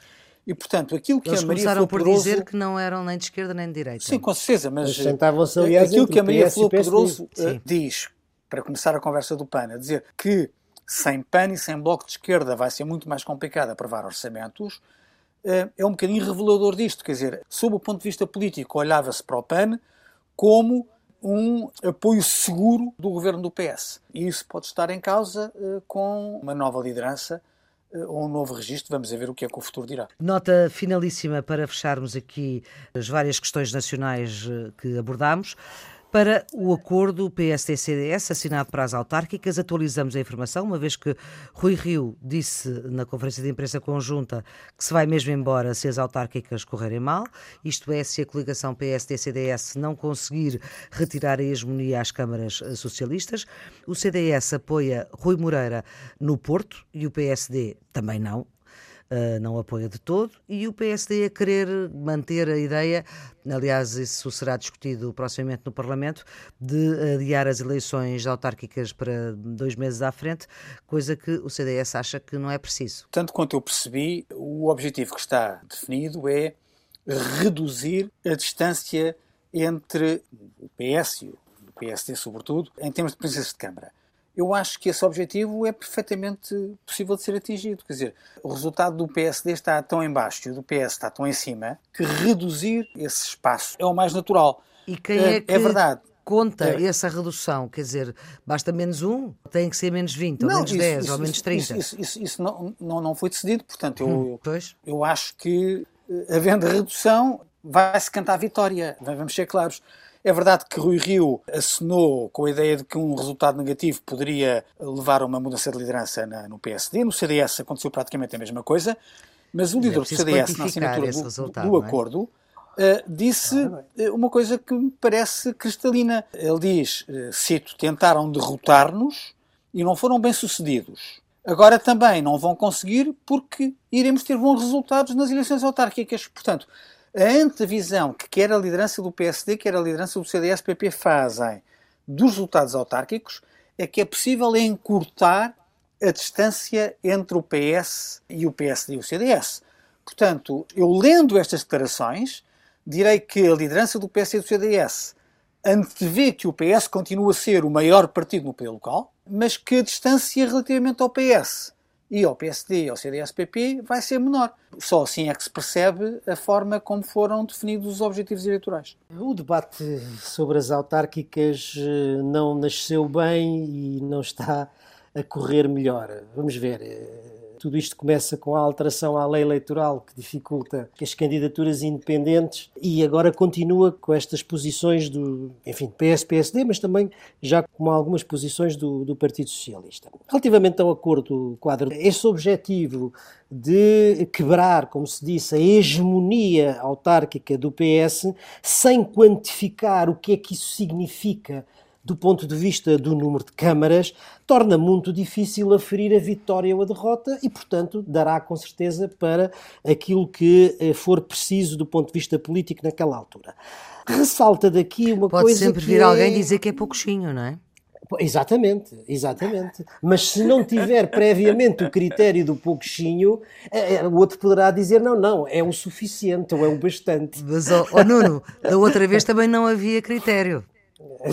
Speaker 2: E, portanto, aquilo que
Speaker 3: Eles
Speaker 2: a Maria
Speaker 3: começaram
Speaker 2: por
Speaker 3: dizer que não eram nem de esquerda nem de direita.
Speaker 2: Sim, com certeza, mas,
Speaker 1: mas aliás,
Speaker 2: aquilo que a Maria Flor Pedroso uh, diz, para começar a conversa do PAN, a dizer que sem PAN e sem Bloco de Esquerda vai ser muito mais complicado aprovar orçamentos, uh, é um bocadinho revelador disto. Quer dizer, sob o ponto de vista político, olhava-se para o PAN como um apoio seguro do governo do PS. E isso pode estar em causa uh, com uma nova liderança uh, ou um novo registro. Vamos ver o que é que o futuro dirá.
Speaker 3: Nota finalíssima para fecharmos aqui as várias questões nacionais que abordámos. Para o acordo PSD-CDS assinado para as autárquicas, atualizamos a informação, uma vez que Rui Rio disse na conferência de imprensa conjunta que se vai mesmo embora se as autárquicas correrem mal, isto é, se a coligação PSD-CDS não conseguir retirar a hegemonia às câmaras socialistas. O CDS apoia Rui Moreira no Porto e o PSD também não, uh, não apoia de todo, e o PSD a querer manter a ideia, aliás, isso será discutido proximamente no Parlamento, de adiar as eleições autárquicas para dois meses à frente, coisa que o CDS acha que não é preciso.
Speaker 2: Tanto quanto eu percebi, o objetivo que está definido é reduzir a distância entre o PS e o PSD, sobretudo, em termos de presença de Câmara eu acho que esse objetivo é perfeitamente possível de ser atingido. Quer dizer, o resultado do PSD está tão em baixo e o do PS está tão em cima que reduzir esse espaço é o mais natural.
Speaker 3: E quem é, é que é verdade. conta é. essa redução? Quer dizer, basta menos um? Tem que ser menos 20, ou não, menos isso, 10, isso, ou menos 30?
Speaker 2: Isso, isso, isso, não, não, não, foi decidido, portanto, eu, hum, eu acho que, eh, havendo redução, vai-se cantar a vitória. Vamos ser claros. É verdade que Rui Rio assinou com a ideia de que um resultado negativo poderia levar a uma mudança de liderança na, no PSD. No CDS aconteceu praticamente a mesma coisa, mas o líder do CDS, na assinatura do, do é? acordo, Uh, disse ah, uma coisa que me parece cristalina. Ele diz, uh, cito, tentaram derrotar-nos e não foram bem-sucedidos. Agora também não vão conseguir porque iremos ter bons resultados nas eleições autárquicas. Portanto, a antevisão que quer a liderança do PSD, quer a liderança do CDS-PP fazem dos resultados autárquicos é que é possível encurtar a distância entre o PS e o PSD e o CDS. Portanto, eu lendo estas declarações, direi que a liderança do PS e do CDS antevê que o PS continua a ser o maior partido no poder local, mas que a distância relativamente ao PS e ao PSD e ao CDS-PP vai ser menor. Só assim é que se percebe a forma como foram definidos os objetivos eleitorais.
Speaker 1: O debate sobre as autárquicas eh, não nasceu bem e não está a correr melhor. Vamos ver. Tudo isto começa com a alteração à lei eleitoral que dificulta as candidaturas independentes e agora continua com estas posições do, enfim, PS-PSD, mas também já com algumas posições do, do Partido Socialista. Relativamente ao acordo quadro, esse objetivo de quebrar, como se disse, a hegemonia autárquica do PS sem quantificar o que é que isso significa do ponto de vista do número de câmaras, torna muito difícil aferir a vitória ou a derrota e, portanto, dará com certeza para aquilo que eh, for preciso do ponto de vista político naquela altura. Ressalta daqui uma
Speaker 3: Pode
Speaker 1: coisa.
Speaker 3: Pode sempre vir
Speaker 1: é...
Speaker 3: alguém dizer que é pouquinho, não é?
Speaker 1: Exatamente, exatamente. Mas se não tiver previamente o critério do pouquinho, eh, eh, o outro poderá dizer não, não, é o suficiente ou é o bastante.
Speaker 3: Mas, oh, oh Nuno, da outra vez também não havia critério.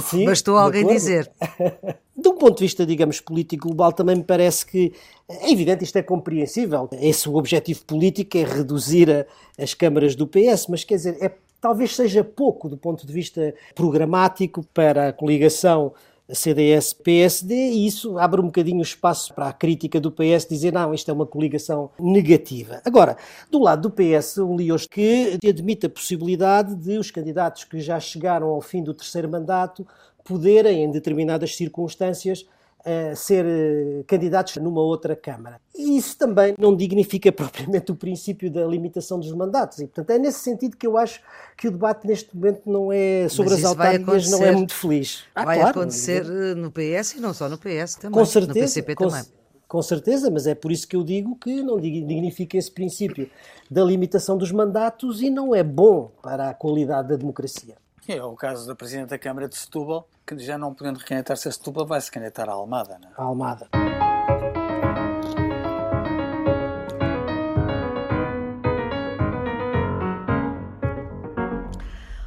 Speaker 1: Sim,
Speaker 3: Bastou alguém dizer.
Speaker 1: De um ponto de vista, digamos, político global, também me parece que é evidente, isto é compreensível. Esse o objetivo político é reduzir a, as câmaras do PS, mas quer dizer, é, talvez seja pouco do ponto de vista programático para a coligação CDS-PSD e isso abre um bocadinho espaço para a crítica do PS dizer não, isto é uma coligação negativa. Agora, do lado do PS, o li hoje que admite a possibilidade de os candidatos que já chegaram ao fim do terceiro mandato poderem, em determinadas circunstâncias, a ser eh, candidatos numa outra Câmara. E isso também não dignifica propriamente o princípio da limitação dos mandatos. E, portanto, é nesse sentido que eu acho que o debate neste momento não é sobre as autárquicas, não é muito feliz.
Speaker 3: Ah, vai claro, acontecer eh, no PS e não só no PS também.
Speaker 1: Com certeza.
Speaker 3: No PCP
Speaker 1: com,
Speaker 3: também.
Speaker 1: Com certeza, mas é por isso que eu digo que não dignifica esse princípio da limitação dos mandatos e não é bom para a qualidade da democracia.
Speaker 2: É o caso da Presidente da Câmara de Setúbal, que já não podendo recandidatar-se a Setúbal, vai se candidatar à Almada. Não é?
Speaker 1: A Almada.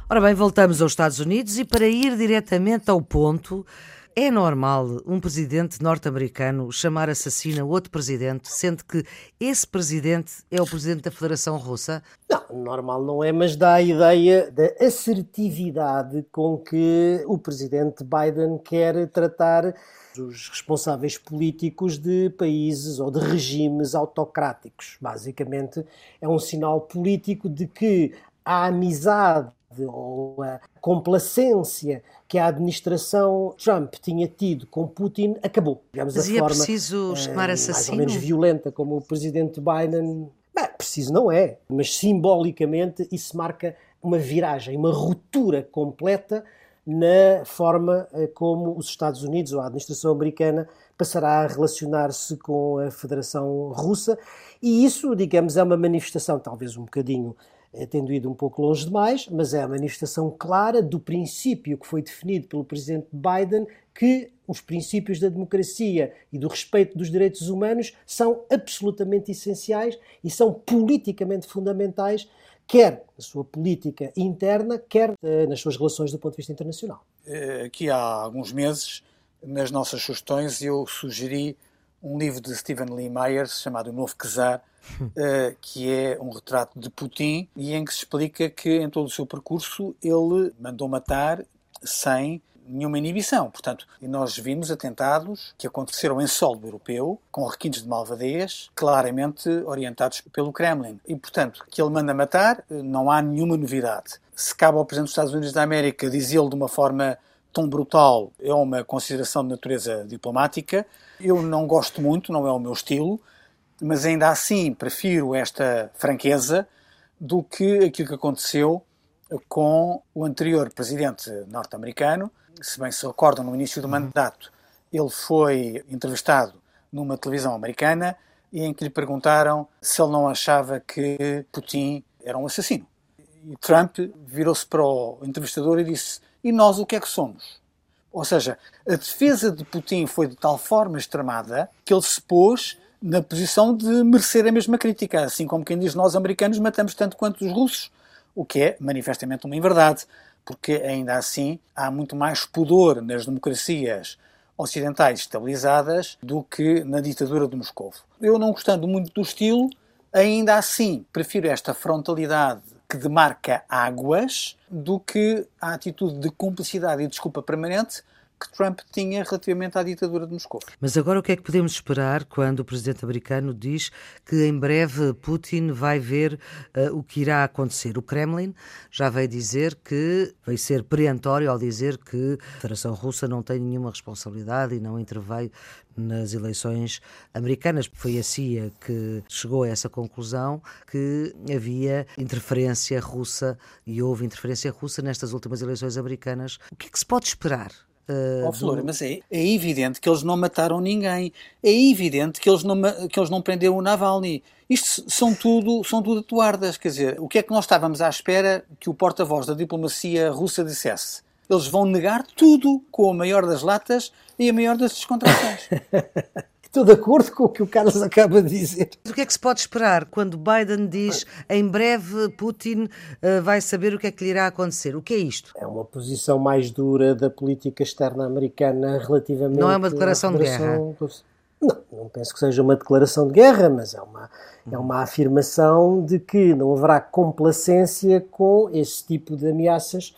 Speaker 3: Ora bem, voltamos aos Estados Unidos e para ir diretamente ao ponto, é normal um presidente norte-americano chamar assassino outro presidente, sendo que esse presidente é o presidente da Federação Russa?
Speaker 1: Não, normal não é, mas dá a ideia da assertividade com que o presidente Biden quer tratar os responsáveis políticos de países ou de regimes autocráticos. Basicamente, é um sinal político de que a amizade ou a complacência que a administração Trump tinha tido com Putin acabou.
Speaker 3: Digamos, Mas a forma, preciso chamar uh, assassino?
Speaker 1: Mais ou menos violenta como o presidente Biden. Bem, preciso não é, mas simbolicamente isso marca uma viragem, uma ruptura completa na forma eh, como os Estados Unidos ou a administração americana passará a relacionar-se com a Federação Russa e isso, digamos, é uma manifestação talvez um bocadinho é tendo ido um pouco longe demais, mas é a manifestação clara do princípio que foi definido pelo presidente Biden que os princípios da democracia e do respeito dos direitos humanos são absolutamente essenciais e são politicamente fundamentais, quer na sua política interna, quer eh, nas suas relações do ponto de vista internacional.
Speaker 2: Eh, aqui há alguns meses, nas nossas sugestões, eu sugeri um livro de Stephen Lee Myers chamado O Novo Czar, uh, que é um retrato de Putin e em que se explica que em todo o seu percurso ele mandou matar sem nenhuma inibição. Portanto, nós vimos atentados que aconteceram em solo europeu, com requintes de malvadez, claramente orientados pelo Kremlin. E, portanto, que ele manda matar, eh, não há nenhuma novidade. Se cabe ao Presidente dos Estados Unidos da América dizê-lo de uma forma tão brutal, é uma consideração de natureza diplomática. Eu não gosto muito, não é o meu estilo, mas ainda assim prefiro esta franqueza do que aquilo que aconteceu com o anterior presidente norte-americano. Se bem se recordam, no início do uhum. mandato, ele foi entrevistado numa televisão americana e em que lhe perguntaram se ele não achava que Putin era um assassino. E Trump virou-se para o entrevistador e disse: E nós o que é que somos? Ou seja, a defesa de Putin foi de tal forma extremada que ele se pôs na posição de merecer a mesma crítica, assim como quem diz nós americanos matamos tanto quanto os russos, o que é manifestamente uma inverdade, porque ainda assim há muito mais pudor nas democracias ocidentais estabilizadas do que na ditadura de Moscou. Eu não gostando muito do estilo, ainda assim prefiro esta frontalidade que demarca águas do que a atitude de cumplicidade e desculpa permanente que Trump tinha relativamente à ditadura de Moscou.
Speaker 3: Mas agora o que é que podemos esperar quando o presidente americano diz que em breve Putin vai ver uh, o que irá acontecer? O Kremlin já veio dizer que vai ser perentório ao dizer que a Federação Russa não tem nenhuma responsabilidade e não interveio nas eleições americanas. Foi a CIA que chegou a essa conclusão que havia interferência russa e houve interferência russa nestas últimas eleições americanas. O que é que se pode esperar?
Speaker 2: Uh, oh, Flor, do... mas é, é, evidente que eles não mataram ninguém. É evidente que eles não, que eles não prenderam o Navalny. Isto são tudo, são tudo atuardas. Quer dizer, o que é que nós estávamos à espera que o porta-voz da diplomacia russa dissesse? Eles vão negar tudo com a maior das latas e a maior das descontrações.
Speaker 1: Estou de acordo com o que o Carlos acaba de dizer.
Speaker 3: O que é que se pode esperar quando Biden diz em breve Putin uh, vai saber o que é que lhe irá acontecer? O que é isto?
Speaker 1: É uma posição mais dura da política externa americana relativamente.
Speaker 3: Não é uma declaração de guerra.
Speaker 1: Não, não penso que seja uma declaração de guerra, mas é uma, é uma afirmação de que não haverá complacência com esse tipo de ameaças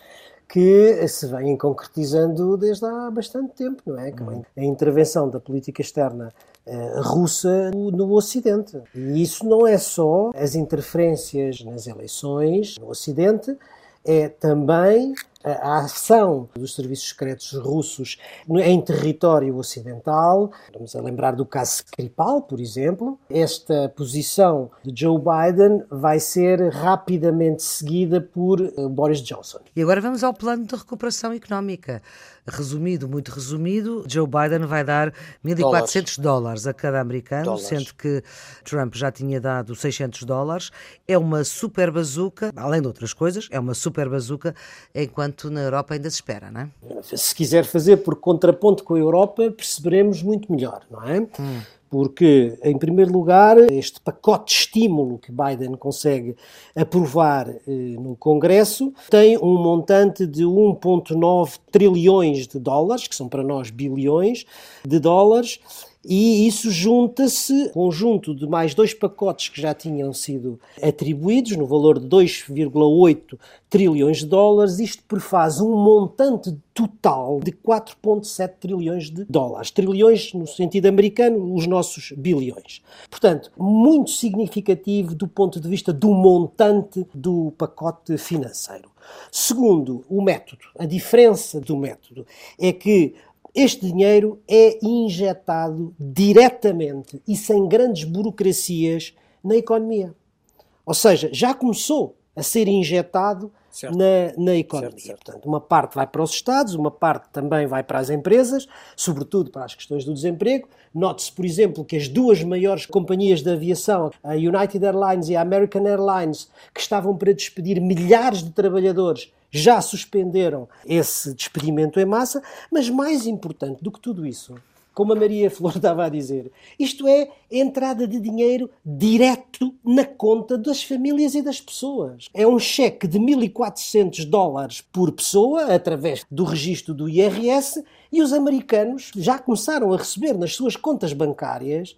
Speaker 1: que se vêm concretizando desde há bastante tempo, não é? Uhum. A intervenção da política externa uh, russa no, no, Ocidente. E isso não é só as interferências nas eleições no Ocidente, é também a ação dos serviços secretos russos em território ocidental. Vamos a lembrar do caso Skripal, por exemplo. Esta posição de Joe Biden vai ser rapidamente seguida por eh, Boris Johnson.
Speaker 3: E agora vamos ao plano de recuperação económica. Resumido, muito resumido, Joe Biden vai dar 1.400 dólares a cada americano, dólares. sendo que Trump já tinha dado 600 dólares. É uma super bazuca, além de outras coisas, é uma super bazuca, enquanto na Europa ainda se espera, não é?
Speaker 1: Se quiser fazer por contraponto com a Europa, perceberemos muito melhor, não é? Hum porque, em primeiro lugar, este pacote de estímulo que Biden consegue aprovar eh, no Congresso tem um montante de 1,9 trilhões de dólares, que são para nós bilhões de dólares, e isso junta-se, conjunto de mais dois pacotes que já tinham sido atribuídos, no valor de 2,8 trilhões de dólares, isto prefaz um montante total de 4,7 trilhões de dólares. Trilhões, no sentido americano, os nossos bilhões. Portanto, muito significativo do ponto de vista do montante do pacote financeiro. Segundo, o método. A diferença do método é que este dinheiro é injetado diretamente e sem grandes burocracias na economia. Ou seja, já começou a ser injetado na, na economia. Certo, certo. Portanto, uma parte vai para os Estados, uma parte também vai para as empresas, sobretudo para as questões do desemprego. Note-se, por exemplo, que as duas maiores companhias de aviação, a United Airlines e a American Airlines, que estavam para despedir milhares de trabalhadores, já suspenderam esse despedimento em massa, mas mais importante do que tudo isso, como a Maria Flor estava a dizer, isto é entrada de dinheiro direto na conta das famílias e das pessoas. É um cheque de 1.400 dólares por pessoa, através do registro do IRS, e os americanos já começaram a receber nas suas contas bancárias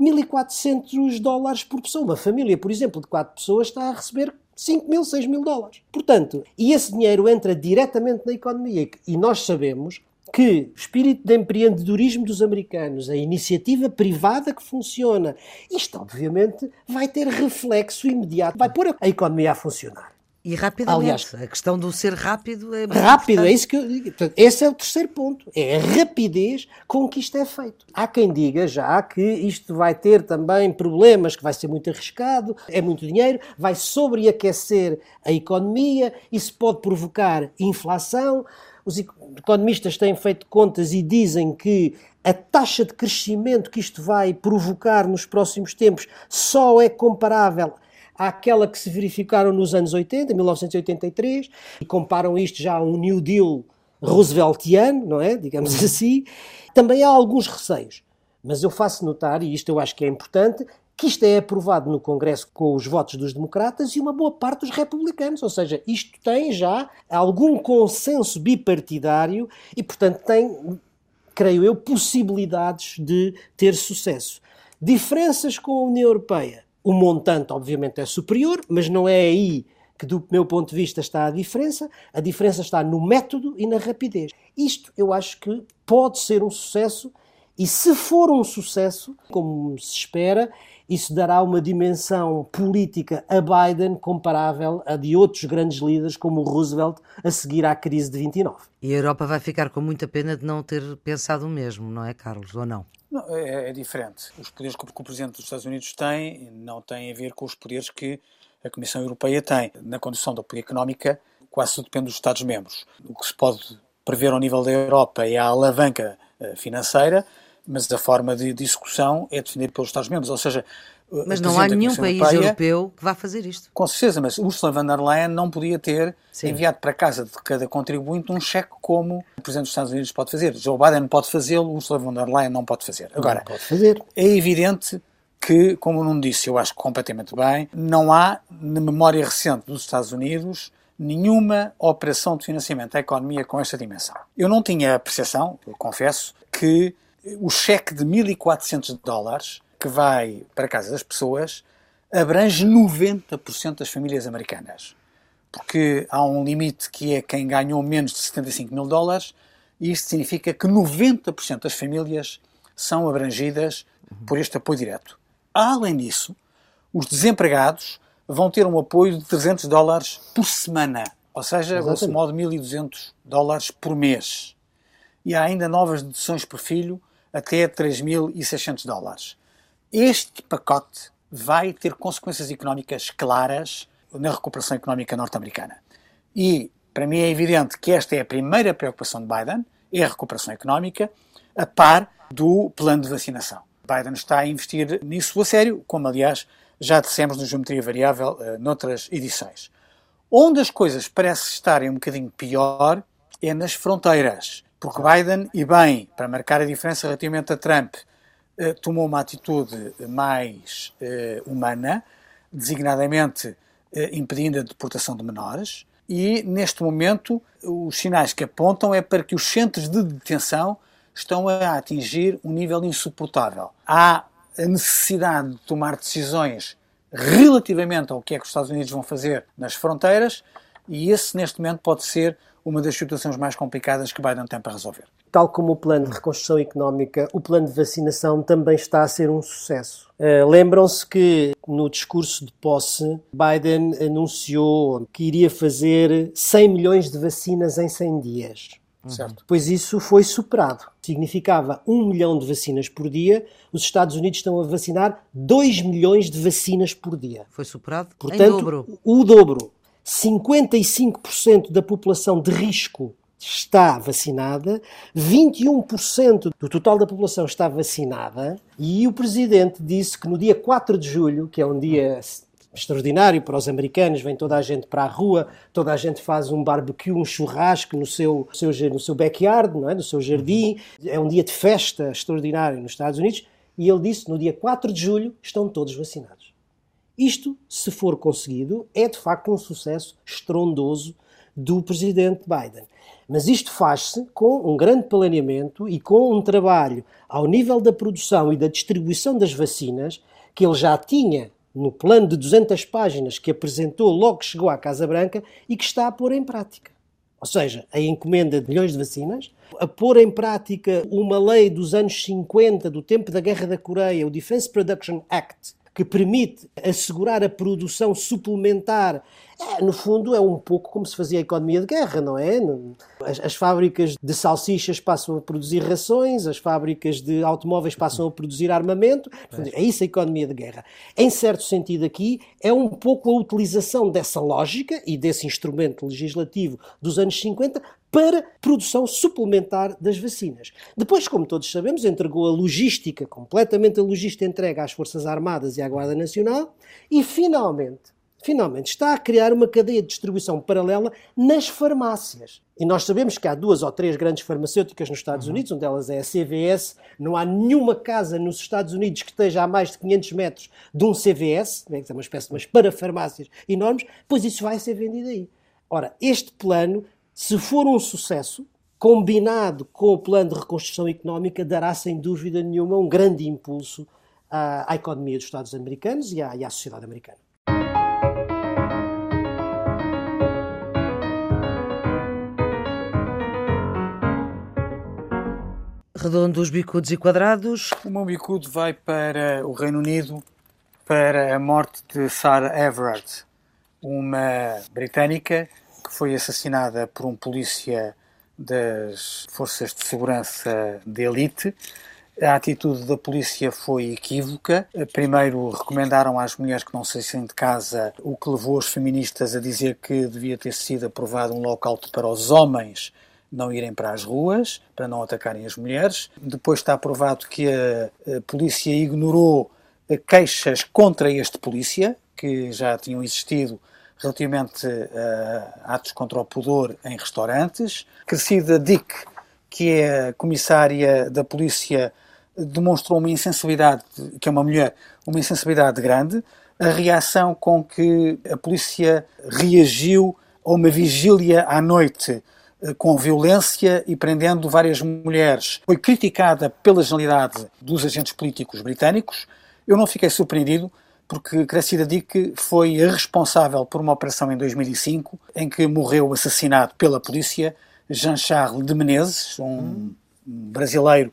Speaker 1: 1.400 dólares por pessoa. Uma família, por exemplo, de quatro pessoas está a receber 5 mil, 6 mil dólares. Portanto, e esse dinheiro entra diretamente na economia. E nós sabemos que o espírito de empreendedorismo dos americanos, a iniciativa privada que funciona, isto obviamente vai ter reflexo imediato, vai pôr a economia a funcionar.
Speaker 3: E rapidamente. Aliás, a questão do ser rápido é
Speaker 1: Rápido, importante. é isso que eu digo. esse é o terceiro ponto. É a rapidez com que isto é feito. Há quem diga já que isto vai ter também problemas, que vai ser muito arriscado, é muito dinheiro, vai sobreaquecer a economia, isso pode provocar inflação. os economistas têm feito contas e dizem que a taxa de crescimento que isto vai provocar nos próximos tempos só é comparável àquela que se verificaram nos anos 80, 1983, e comparam isto já a um New Deal rooseveltiano, não é? Digamos assim. Também há alguns receios, mas eu faço notar, e isto eu acho que é importante, que isto é aprovado no Congresso com os votos dos democratas e uma boa parte dos republicanos. Ou seja, isto tem já algum consenso bipartidário e, portanto, tem, creio eu, possibilidades de ter sucesso. Diferenças com a União Europeia. O montante, obviamente, é superior, mas não é aí que, do meu ponto de vista, está a diferença. A diferença está no método e na rapidez. Isto eu acho que pode ser um sucesso, e se for um sucesso, como se espera, isso dará uma dimensão política a Biden comparável a de outros grandes líderes como o Roosevelt a seguir à crise de 29.
Speaker 3: E a Europa vai ficar com muita pena de não ter pensado o mesmo, não é, Carlos? Ou não?
Speaker 2: não é, é, diferente. Os poderes que o Presidente dos Estados Unidos tem não têm a ver com os poderes que a Comissão Europeia tem. Na condição da política económica, quase tudo depende dos Estados-membros. O que se pode prever ao nível da Europa é a alavanca eh, financeira, mas a forma de, discussão é definida pelos Estados-membros, ou seja...
Speaker 3: Mas não há nenhum país Europeia, europeu que vá fazer isto.
Speaker 2: Com certeza, mas Ursula von der Leyen não podia ter Sim. enviado para casa de cada contribuinte um cheque como o Presidente dos Estados Unidos pode fazer. Joe Biden pode fazê-lo, Ursula von der Leyen não pode fazer. Agora,
Speaker 1: pode fazer.
Speaker 2: é evidente que, como não disse, eu acho completamente bem, não há, na memória recente dos Estados Unidos, nenhuma operação de financiamento da economia com esta dimensão. Eu não tinha a percepção, eu confesso, que o cheque de 1.400 dólares que vai para a casa das pessoas abrange 90% das famílias americanas. Porque há um limite que é quem ganhou menos de 75 mil dólares, e isto significa que 90% das famílias são abrangidas por este apoio direto. Além disso, os desempregados vão ter um apoio de 300 dólares por semana, ou seja, grosso modo 1.200 dólares por mês. E há ainda novas deduções por filho até 3.600 dólares. Este pacote vai ter consequências económicas claras na recuperação económica norte-americana. E, para mim, é evidente que esta é a primeira preocupação de Biden, é a recuperação económica, a par do plano de vacinação. Biden está a investir nisso a sério, como, aliás, já dissemos no Geometria Variável uh, noutras edições. Onde as coisas parecem estarem um bocadinho pior é nas fronteiras. Porque Biden, e bem, para marcar a diferença relativamente a Trump, eh, tomou uma atitude mais eh, humana, designadamente eh, impedindo a deportação de menores, e neste momento os sinais que apontam é para que os centros de detenção estão a atingir um nível insuportável. Há a necessidade de tomar decisões relativamente ao que é que os Estados Unidos vão fazer nas fronteiras, e esse, neste momento, pode ser uma das situações mais complicadas que Biden tem para resolver.
Speaker 1: Tal como o plano de reconstrução económica, o plano de vacinação também está a ser um sucesso. Uh, Lembram-se que no discurso de posse, Biden anunciou que iria fazer 100 milhões de vacinas em 100 dias. Certo. Pois isso foi superado. Significava 1 milhão de vacinas por dia. Os Estados Unidos estão a vacinar 2 milhões de vacinas por dia.
Speaker 3: Foi superado
Speaker 1: Portanto, em dobro. O dobro. 55% da população de risco está vacinada, 21% do total da população está vacinada, e o presidente disse que no dia 4 de julho, que é um dia extraordinário para os americanos, vem toda a gente para a rua, toda a gente faz um barbecue, um churrasco no seu, seu, no seu backyard, não é? no seu jardim, é um dia de festa extraordinário nos Estados Unidos, e ele disse no dia 4 de julho estão todos vacinados. Isto, se for conseguido, é de facto um sucesso estrondoso do presidente Biden. Mas isto faz-se com um grande planeamento e com um trabalho ao nível da produção e da distribuição das vacinas que ele já tinha no plano de 200 páginas que apresentou logo que chegou à Casa Branca e que está a pôr em prática. Ou seja, a encomenda de milhões de vacinas, a pôr em prática uma lei dos anos 50, do tempo da Guerra da Coreia, o Defense Production Act, que permite assegurar a produção suplementar, é, no fundo é um pouco como se fazia a economia de guerra, não é? As, as, fábricas de salsichas passam a produzir rações, as fábricas de automóveis passam a produzir armamento, é isso a economia de guerra. Em certo sentido aqui, é um pouco a utilização dessa lógica e desse instrumento legislativo dos anos 50 para produção suplementar das vacinas. Depois, como todos sabemos, entregou a logística, completamente a logística entregue às Forças Armadas e à Guarda Nacional e, finalmente, finalmente está a criar uma cadeia de distribuição paralela nas farmácias. E nós sabemos que há duas ou três grandes farmacêuticas nos Estados uhum. Unidos, uma delas é a CVS. Não há nenhuma casa nos Estados Unidos que esteja a mais de 500 metros de um CVS, né, que é uma espécie de umas parafarmácias enormes, pois isso vai ser vendido aí. Ora, este plano, se for um sucesso, combinado com o plano de reconstrução económica, dará sem dúvida nenhuma um grande impulso à, à economia dos Estados americanos e à, e à sociedade americana.
Speaker 3: Redondos, bicudos e quadrados.
Speaker 2: O meu bicudo vai para o Reino Unido para a morte de Sarah Everard, uma britânica foi assassinada por um polícia das forças de segurança de elite. A atitude da polícia foi equívoca. Primeiro, recomendaram às mulheres que não saíssem de casa, o que levou os feministas a dizer que devia ter sido aprovado um local para os homens não irem para as ruas, para não atacarem as mulheres. Depois está provado que a polícia ignorou queixas contra este polícia, que já tinham existido relativamente a atos contra o pudor em restaurantes. Crescida Dick, que é comissária da polícia, demonstrou uma insensibilidade, que é uma mulher, uma insensibilidade grande. A reação com que a polícia reagiu a uma vigília à noite eh, com violência e prendendo várias mulheres. Foi criticada pela generalidade dos agentes políticos britânicos. Eu não fiquei surpreendido porque Cressida Dick foi a responsável por uma operação em 2005 em que morreu assassinado pela polícia Jean-Charles de Menezes, um hum. brasileiro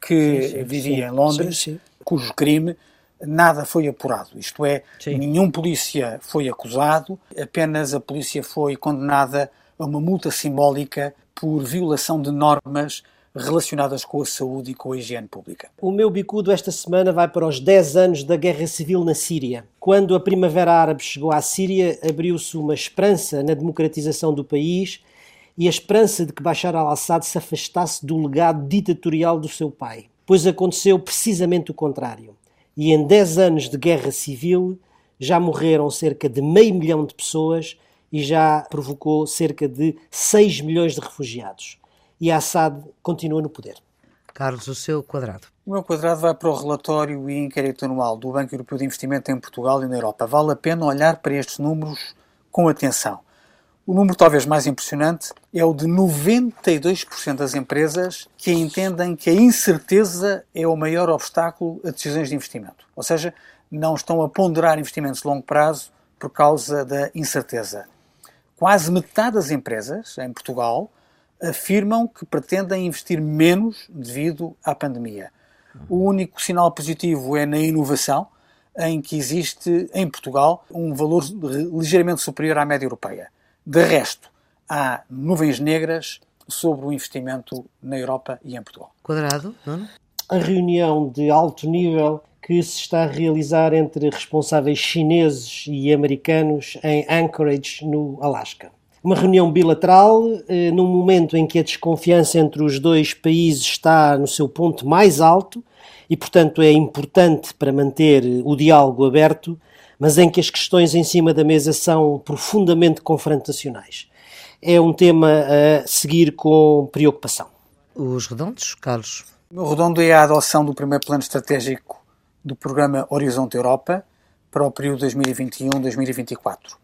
Speaker 2: que sim, sim, vivia sim, em Londres, cujo crime nada foi apurado. Isto é, nenhum polícia foi acusado, apenas a polícia foi condenada a uma multa simbólica por violação de normas relacionadas com a saúde e com a higiene pública.
Speaker 1: O meu bicudo esta semana vai para os 10 anos da guerra civil na Síria. Quando a Primavera Árabe chegou à Síria, abriu-se uma esperança na democratização do país e a esperança de que Bashar al-Assad se afastasse do legado ditatorial do seu pai. Pois aconteceu precisamente o contrário. E em 10 anos de guerra civil já morreram cerca de meio milhão de pessoas e já provocou cerca de 6 milhões de refugiados. E Assad continua no poder.
Speaker 3: Carlos, o seu quadrado.
Speaker 2: O meu quadrado vai para o relatório e inquérito anual do Banco Europeu de Investimento em Portugal e na Europa. Vale a pena olhar para estes números com atenção. O número talvez mais impressionante é o de 92% das empresas que entendem que a incerteza é o maior obstáculo a decisões de investimento. Ou seja, não estão a ponderar investimentos de longo prazo por causa da incerteza. Quase metade das empresas em Portugal afirmam que pretendem investir menos devido à pandemia. O único sinal positivo é na inovação, em que existe em Portugal um valor ligeiramente superior à média europeia. De resto, há nuvens negras sobre o investimento na Europa e em Portugal.
Speaker 3: Quadrado, não?
Speaker 1: A reunião de alto nível que se está a realizar entre responsáveis chineses e americanos em Anchorage, no Alasca. Uma reunião bilateral, eh, num momento em que a desconfiança entre os dois países está no seu ponto mais alto e, portanto, é importante para manter o diálogo aberto, mas em que as questões em cima da mesa são profundamente confrontacionais. É um tema a seguir com preocupação.
Speaker 3: Os redondos, Carlos?
Speaker 2: O redondo é a adoção do primeiro plano estratégico do programa Horizonte Europa para o período 2021-2024.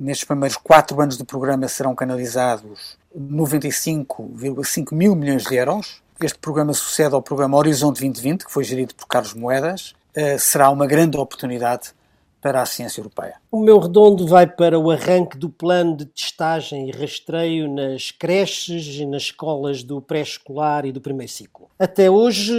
Speaker 2: Nestes primeiros quatro anos do programa serão canalizados 95,5 mil milhões de euros. Este programa sucede ao programa Horizonte 2020, que foi gerido por Carlos Moedas. Uh, será uma grande oportunidade para a ciência europeia.
Speaker 1: O meu redondo vai para o arranque do plano de testagem e rastreio nas creches e nas escolas do pré-escolar e do primeiro ciclo. Até hoje,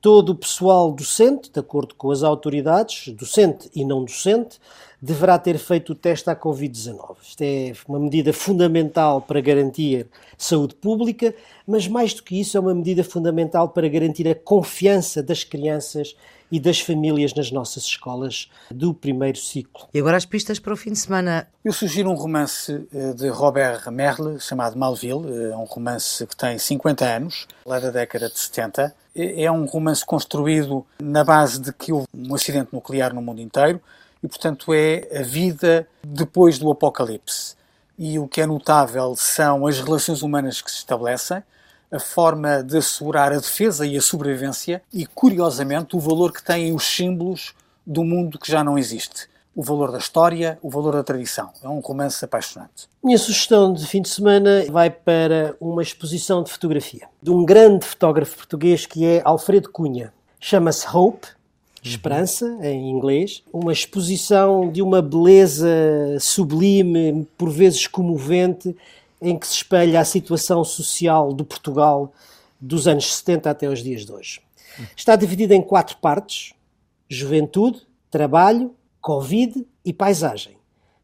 Speaker 1: todo o pessoal docente, de acordo com as autoridades, docente e não docente, deverá ter feito o teste à Covid-19. Isto é uma medida fundamental para garantir saúde pública, mas mais do que isso, é uma medida fundamental para garantir a confiança das crianças e das famílias nas nossas escolas do primeiro ciclo.
Speaker 3: E agora as pistas para o fim de semana.
Speaker 2: Eu sugiro um romance eh, de Robert Merle chamado Malville, é um romance que tem 50 anos, lá da década de 70. É um romance construído na base de que houve um acidente nuclear no mundo inteiro e, portanto, é a vida depois do apocalipse. E o que é notável são as relações humanas que se estabelecem, a forma de assegurar a defesa e a sobrevivência e, curiosamente, o valor que têm os símbolos do mundo que já não existe. O valor da história, o valor da tradição. É um romance apaixonante.
Speaker 1: Minha sugestão de fim de semana vai para uma exposição de fotografia de um grande fotógrafo português que é Alfredo Cunha. Chama-se Hope, Esperança, em inglês. Uma exposição de uma beleza sublime, por vezes comovente, em que se espelha a situação social do Portugal dos anos 70 até os dias de hoje. Está dividida em quatro partes: juventude, trabalho, Covid e paisagem.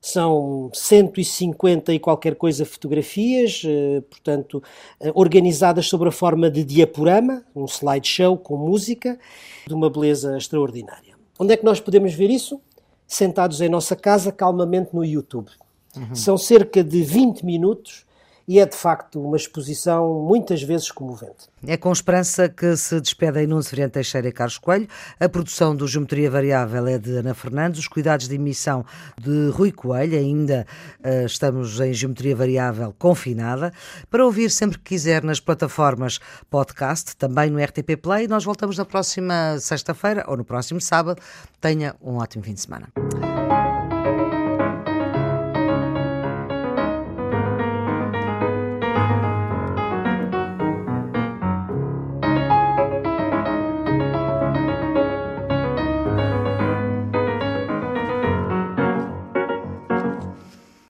Speaker 1: São 150 e qualquer coisa fotografias, eh, portanto, eh, organizadas sobre a forma de diaporama, um slideshow com música, de uma beleza extraordinária. Onde é que nós podemos ver isso? Sentados em nossa casa, calmamente no YouTube. Uhum. São cerca de 20 minutos e é de facto uma exposição muitas vezes comovente.
Speaker 3: É com esperança que se despedem Nuno Severiano Teixeira e Carlos Coelho. A produção do Geometria Variável é de Ana Fernandes, os cuidados de emissão de Rui Coelho, ainda uh, estamos em Geometria Variável confinada. Para ouvir sempre que quiser nas plataformas podcast, também no RTP Play. Nós voltamos na próxima sexta-feira ou no próximo sábado. Tenha um ótimo fim de semana.